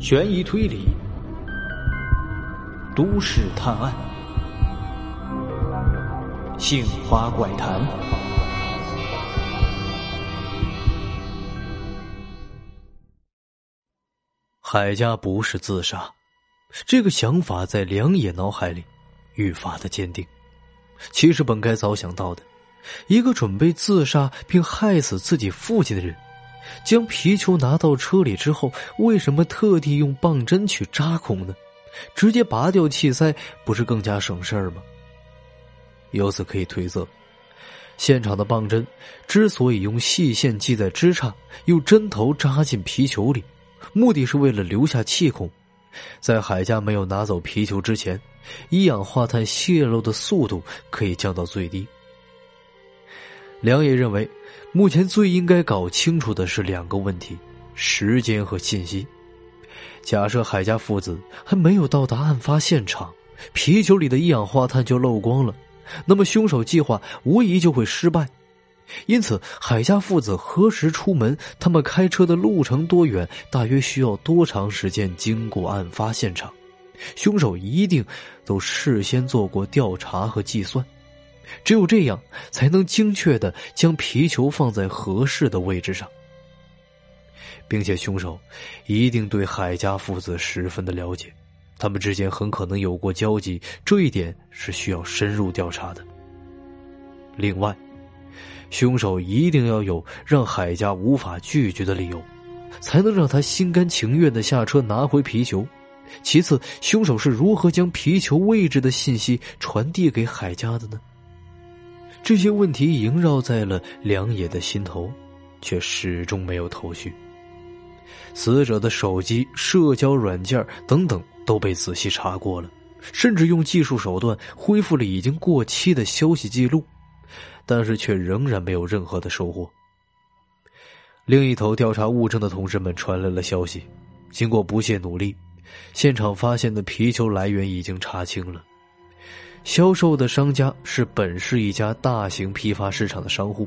悬疑推理、都市探案、杏花怪谈。海家不是自杀，这个想法在梁野脑海里愈发的坚定。其实本该早想到的，一个准备自杀并害死自己父亲的人。将皮球拿到车里之后，为什么特地用棒针去扎孔呢？直接拔掉气塞不是更加省事儿吗？由此可以推测，现场的棒针之所以用细线系在枝杈，用针头扎进皮球里，目的是为了留下气孔，在海家没有拿走皮球之前，一氧化碳泄漏的速度可以降到最低。梁野认为。目前最应该搞清楚的是两个问题：时间和信息。假设海家父子还没有到达案发现场，啤酒里的一氧化碳就漏光了，那么凶手计划无疑就会失败。因此，海家父子何时出门，他们开车的路程多远，大约需要多长时间经过案发现场，凶手一定都事先做过调查和计算。只有这样，才能精确的将皮球放在合适的位置上，并且凶手一定对海家父子十分的了解，他们之间很可能有过交集，这一点是需要深入调查的。另外，凶手一定要有让海家无法拒绝的理由，才能让他心甘情愿的下车拿回皮球。其次，凶手是如何将皮球位置的信息传递给海家的呢？这些问题萦绕在了梁野的心头，却始终没有头绪。死者的手机、社交软件等等都被仔细查过了，甚至用技术手段恢复了已经过期的消息记录，但是却仍然没有任何的收获。另一头调查物证的同事们传来了消息，经过不懈努力，现场发现的皮球来源已经查清了。销售的商家是本市一家大型批发市场的商户，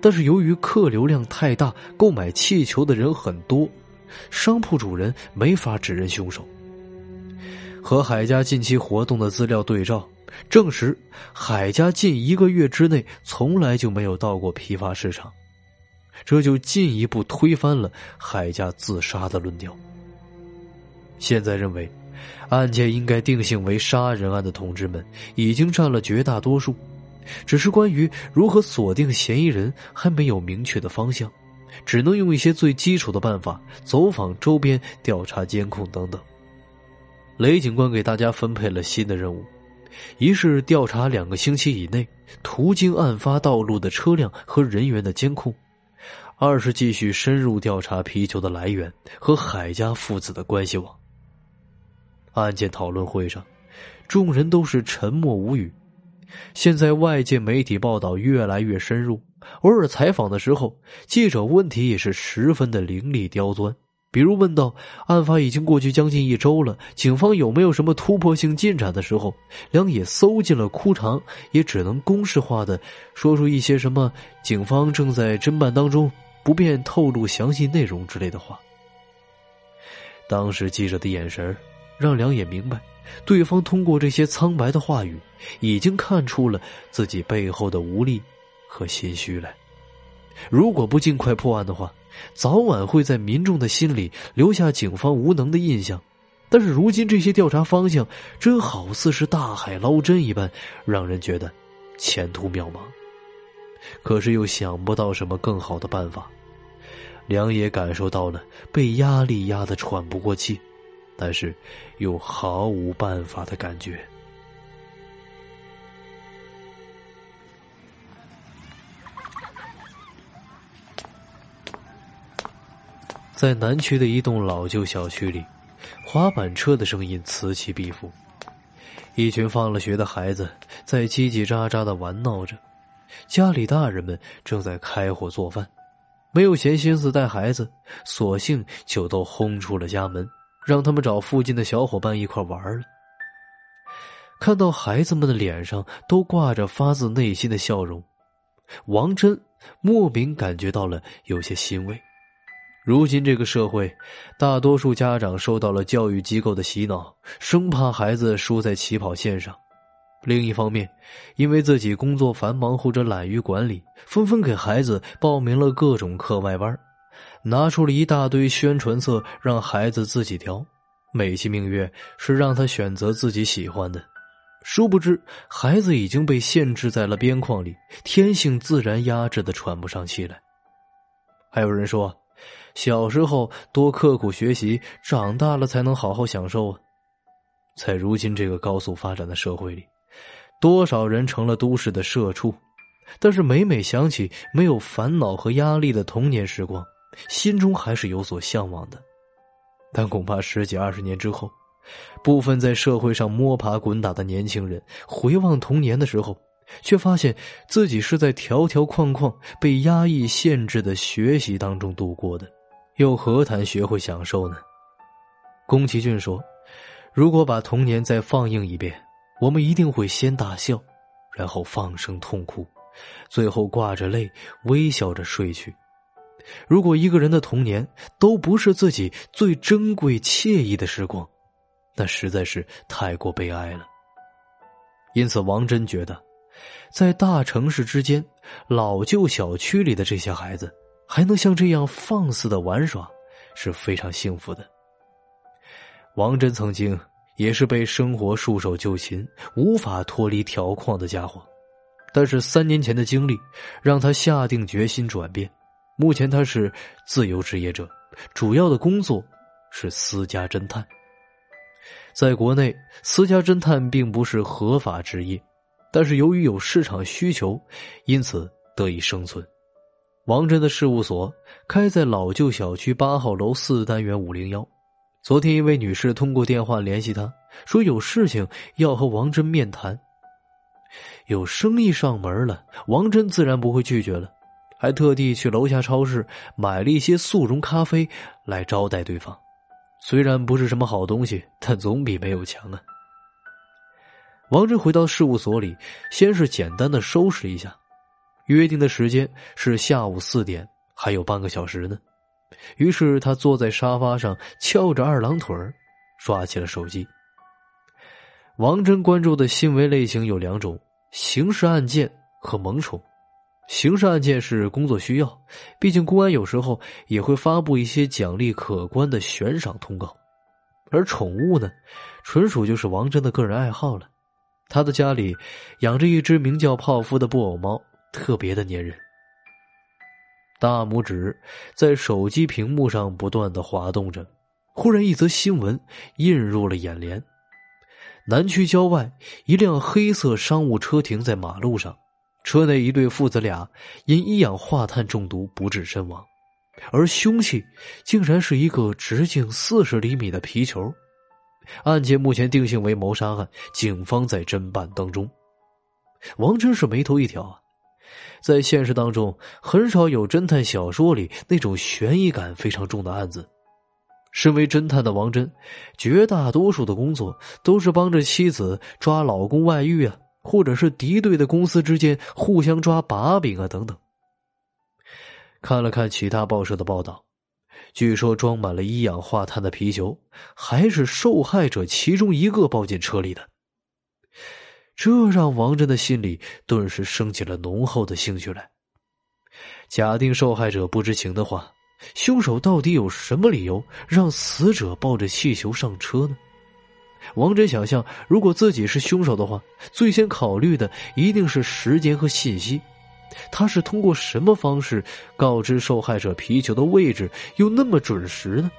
但是由于客流量太大，购买气球的人很多，商铺主人没法指认凶手。和海家近期活动的资料对照，证实海家近一个月之内从来就没有到过批发市场，这就进一步推翻了海家自杀的论调。现在认为。案件应该定性为杀人案的同志们已经占了绝大多数，只是关于如何锁定嫌疑人还没有明确的方向，只能用一些最基础的办法，走访周边、调查监控等等。雷警官给大家分配了新的任务：一是调查两个星期以内途经案发道路的车辆和人员的监控；二是继续深入调查皮球的来源和海家父子的关系网。案件讨论会上，众人都是沉默无语。现在外界媒体报道越来越深入，偶尔采访的时候，记者问题也是十分的凌厉刁钻。比如问到案发已经过去将近一周了，警方有没有什么突破性进展的时候，梁野搜尽了枯肠，也只能公式化的说出一些什么“警方正在侦办当中，不便透露详细内容”之类的话。当时记者的眼神让梁野明白，对方通过这些苍白的话语，已经看出了自己背后的无力和心虚来。如果不尽快破案的话，早晚会在民众的心里留下警方无能的印象。但是如今这些调查方向，真好似是大海捞针一般，让人觉得前途渺茫。可是又想不到什么更好的办法。梁野感受到了被压力压得喘不过气。但是，又毫无办法的感觉。在南区的一栋老旧小区里，滑板车的声音此起彼伏。一群放了学的孩子在叽叽喳喳的玩闹着，家里大人们正在开火做饭，没有闲心思带孩子，索性就都轰出了家门。让他们找附近的小伙伴一块玩了。看到孩子们的脸上都挂着发自内心的笑容，王真莫名感觉到了有些欣慰。如今这个社会，大多数家长受到了教育机构的洗脑，生怕孩子输在起跑线上；另一方面，因为自己工作繁忙或者懒于管理，纷纷给孩子报名了各种课外班，拿出了一大堆宣传册让孩子自己挑，美其名曰是让他选择自己喜欢的。殊不知，孩子已经被限制在了边框里，天性自然压制的喘不上气来。还有人说。小时候多刻苦学习，长大了才能好好享受啊！在如今这个高速发展的社会里，多少人成了都市的社畜，但是每每想起没有烦恼和压力的童年时光，心中还是有所向往的。但恐怕十几二十年之后，部分在社会上摸爬滚打的年轻人回望童年的时候，却发现自己是在条条框框、被压抑限制的学习当中度过的。又何谈学会享受呢？宫崎骏说：“如果把童年再放映一遍，我们一定会先大笑，然后放声痛哭，最后挂着泪微笑着睡去。如果一个人的童年都不是自己最珍贵惬意的时光，那实在是太过悲哀了。”因此，王真觉得，在大城市之间，老旧小区里的这些孩子。还能像这样放肆的玩耍，是非常幸福的。王真曾经也是被生活束手就擒、无法脱离条框的家伙，但是三年前的经历让他下定决心转变。目前他是自由职业者，主要的工作是私家侦探。在国内，私家侦探并不是合法职业，但是由于有市场需求，因此得以生存。王真的事务所开在老旧小区八号楼四单元五零幺。昨天，一位女士通过电话联系他，说有事情要和王真面谈。有生意上门了，王真自然不会拒绝了，还特地去楼下超市买了一些速溶咖啡来招待对方。虽然不是什么好东西，但总比没有强啊。王真回到事务所里，先是简单的收拾一下。约定的时间是下午四点，还有半个小时呢。于是他坐在沙发上，翘着二郎腿刷起了手机。王真关注的新闻类型有两种：刑事案件和萌宠。刑事案件是工作需要，毕竟公安有时候也会发布一些奖励可观的悬赏通告。而宠物呢，纯属就是王真的个人爱好了。他的家里养着一只名叫泡芙的布偶猫。特别的粘人。大拇指在手机屏幕上不断的滑动着，忽然一则新闻映入了眼帘：南区郊外，一辆黑色商务车停在马路上，车内一对父子俩因一氧化碳中毒不治身亡，而凶器竟然是一个直径四十厘米的皮球。案件目前定性为谋杀案，警方在侦办当中。王真是眉头一挑啊。在现实当中，很少有侦探小说里那种悬疑感非常重的案子。身为侦探的王真，绝大多数的工作都是帮着妻子抓老公外遇啊，或者是敌对的公司之间互相抓把柄啊等等。看了看其他报社的报道，据说装满了一氧化碳的皮球还是受害者其中一个抱进车里的。这让王真的心里顿时升起了浓厚的兴趣来。假定受害者不知情的话，凶手到底有什么理由让死者抱着气球上车呢？王真想象，如果自己是凶手的话，最先考虑的一定是时间和信息。他是通过什么方式告知受害者皮球的位置又那么准时呢？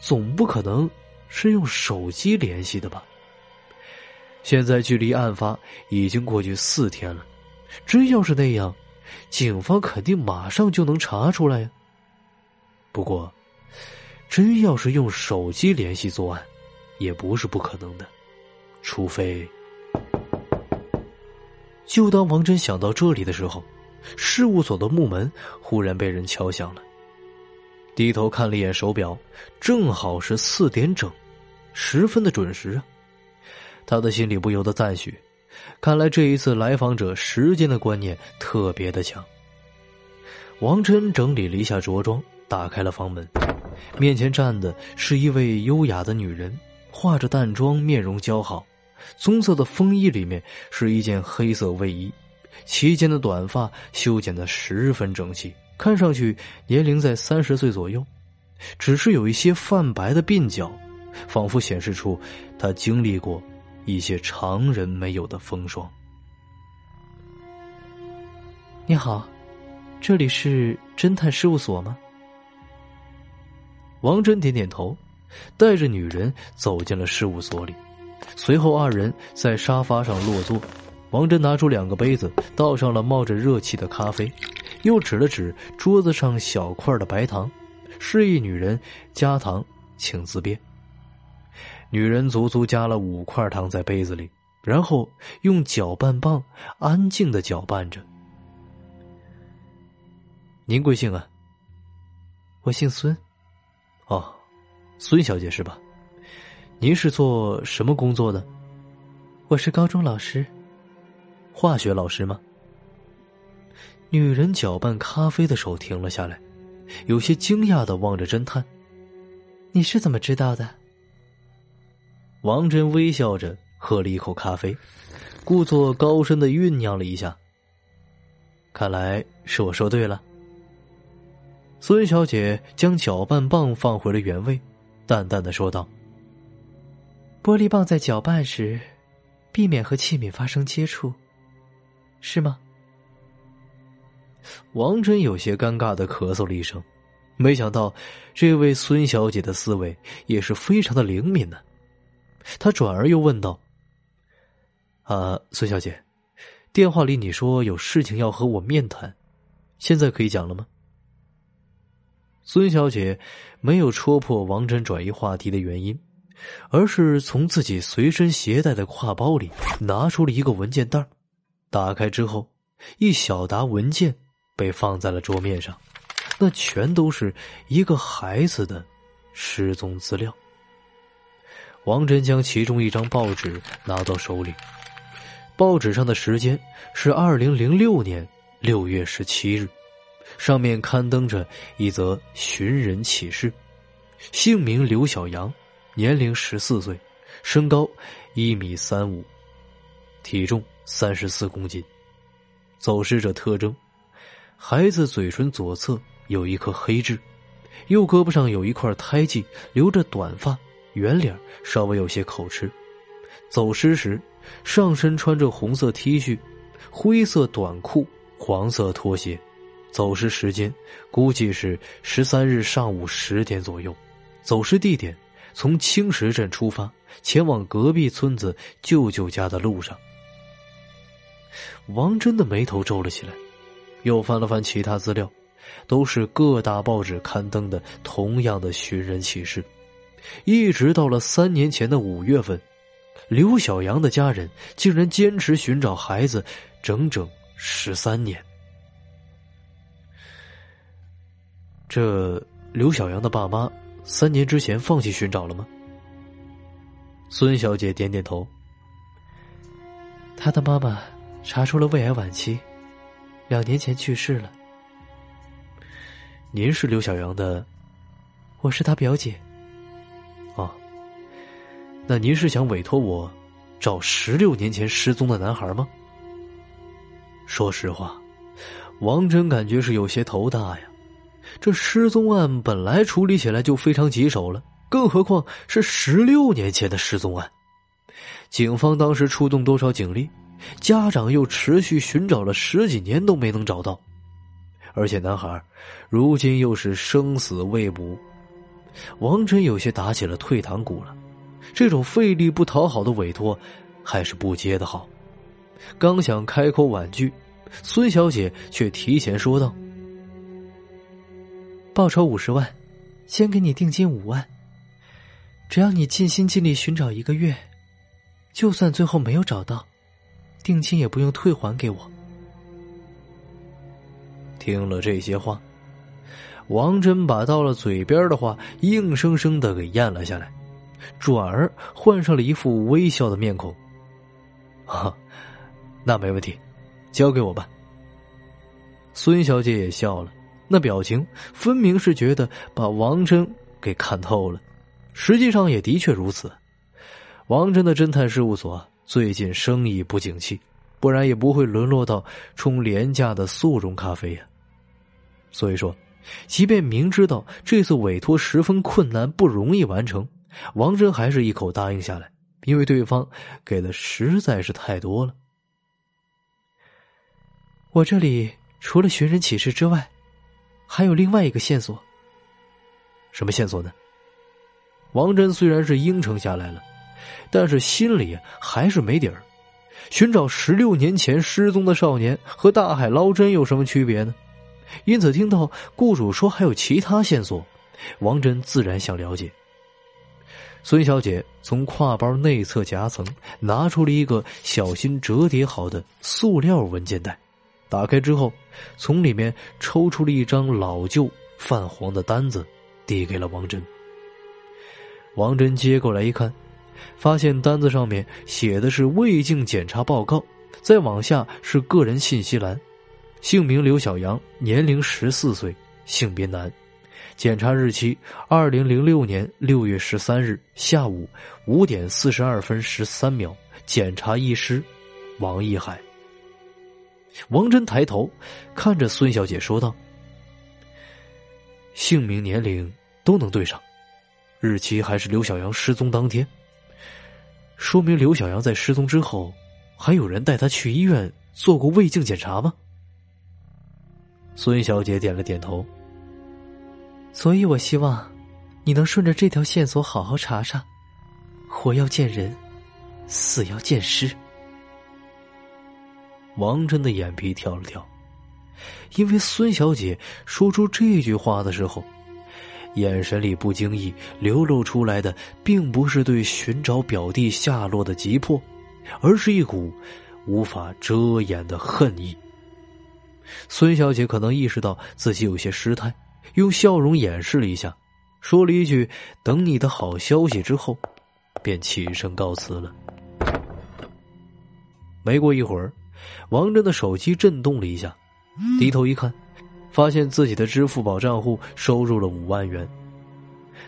总不可能是用手机联系的吧？现在距离案发已经过去四天了，真要是那样，警方肯定马上就能查出来呀。不过，真要是用手机联系作案，也不是不可能的，除非……就当王真想到这里的时候，事务所的木门忽然被人敲响了。低头看了一眼手表，正好是四点整，十分的准时啊。他的心里不由得赞许，看来这一次来访者时间的观念特别的强。王真整理了一下着装，打开了房门，面前站的是一位优雅的女人，化着淡妆，面容姣好，棕色的风衣里面是一件黑色卫衣，齐肩的短发修剪的十分整齐，看上去年龄在三十岁左右，只是有一些泛白的鬓角，仿佛显示出他经历过一些常人没有的风霜。你好，这里是侦探事务所吗？王真点点头，带着女人走进了事务所里。随后，二人在沙发上落座。王真拿出两个杯子，倒上了冒着热气的咖啡，又指了指桌子上小块的白糖，示意女人加糖，请自便。女人足足加了五块糖在杯子里，然后用搅拌棒安静的搅拌着。您贵姓啊？我姓孙。哦，孙小姐是吧？您是做什么工作的？我是高中老师，化学老师吗？女人搅拌咖啡的手停了下来，有些惊讶的望着侦探。你是怎么知道的？王真微笑着喝了一口咖啡，故作高深的酝酿了一下。看来是我说对了。孙小姐将搅拌棒放回了原位，淡淡的说道：“玻璃棒在搅拌时，避免和器皿发生接触，是吗？”王真有些尴尬的咳嗽了一声，没想到这位孙小姐的思维也是非常的灵敏呢。他转而又问道：“啊，孙小姐，电话里你说有事情要和我面谈，现在可以讲了吗？”孙小姐没有戳破王真转移话题的原因，而是从自己随身携带的挎包里拿出了一个文件袋，打开之后，一小沓文件被放在了桌面上，那全都是一个孩子的失踪资料。王真将其中一张报纸拿到手里，报纸上的时间是二零零六年六月十七日。上面刊登着一则寻人启事，姓名刘小阳，年龄十四岁，身高一米三五，体重三十四公斤。走失者特征：孩子嘴唇左侧有一颗黑痣，右胳膊上有一块胎记，留着短发，圆脸，稍微有些口吃。走失时，上身穿着红色 T 恤，灰色短裤，黄色拖鞋。走失时间估计是十三日上午十点左右，走失地点从青石镇出发，前往隔壁村子舅舅家的路上。王真的眉头皱了起来，又翻了翻其他资料，都是各大报纸刊登的同样的寻人启事，一直到了三年前的五月份，刘小阳的家人竟然坚持寻找孩子整整十三年。这刘小阳的爸妈三年之前放弃寻找了吗？孙小姐点点头。他的妈妈查出了胃癌晚期，两年前去世了。您是刘小阳的，我是他表姐。哦，那您是想委托我找十六年前失踪的男孩吗？说实话，王真感觉是有些头大呀。这失踪案本来处理起来就非常棘手了，更何况是十六年前的失踪案。警方当时出动多少警力，家长又持续寻找了十几年都没能找到，而且男孩如今又是生死未卜。王真有些打起了退堂鼓了，这种费力不讨好的委托，还是不接的好。刚想开口婉拒，孙小姐却提前说道。报酬五十万，先给你定金五万。只要你尽心尽力寻找一个月，就算最后没有找到，定金也不用退还给我。听了这些话，王真把到了嘴边的话硬生生的给咽了下来，转而换上了一副微笑的面孔。啊，那没问题，交给我吧。孙小姐也笑了。那表情分明是觉得把王真给看透了。实际上也的确如此。王真的侦探事务所最近生意不景气，不然也不会沦落到冲廉价的速溶咖啡呀。所以说，即便明知道这次委托十分困难，不容易完成，王真还是一口答应下来，因为对方给的实在是太多了。我这里除了寻人启事之外，还有另外一个线索。什么线索呢？王真虽然是应承下来了，但是心里还是没底儿。寻找十六年前失踪的少年和大海捞针有什么区别呢？因此，听到雇主说还有其他线索，王真自然想了解。孙小姐从挎包内侧夹层拿出了一个小心折叠好的塑料文件袋。打开之后，从里面抽出了一张老旧、泛黄的单子，递给了王真。王真接过来一看，发现单子上面写的是胃镜检查报告，再往下是个人信息栏，姓名刘小阳，年龄十四岁，性别男，检查日期二零零六年六月十三日下午五点四十二分十三秒，检查医师王一海。王真抬头看着孙小姐说道：“姓名、年龄都能对上，日期还是刘小阳失踪当天，说明刘小阳在失踪之后，还有人带他去医院做过胃镜检查吗？”孙小姐点了点头。所以我希望你能顺着这条线索好好查查，活要见人，死要见尸。王真的眼皮跳了跳，因为孙小姐说出这句话的时候，眼神里不经意流露出来的，并不是对寻找表弟下落的急迫，而是一股无法遮掩的恨意。孙小姐可能意识到自己有些失态，用笑容掩饰了一下，说了一句“等你的好消息”之后，便起身告辞了。没过一会儿。王真的手机震动了一下，低头一看，发现自己的支付宝账户收入了五万元。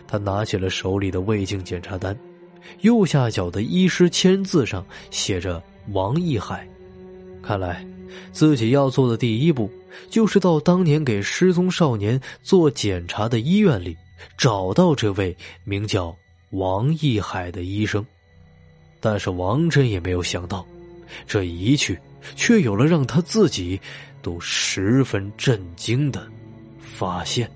他拿起了手里的胃镜检查单，右下角的医师签字上写着“王义海”。看来，自己要做的第一步，就是到当年给失踪少年做检查的医院里，找到这位名叫王义海的医生。但是王真也没有想到，这一去。却有了让他自己都十分震惊的发现。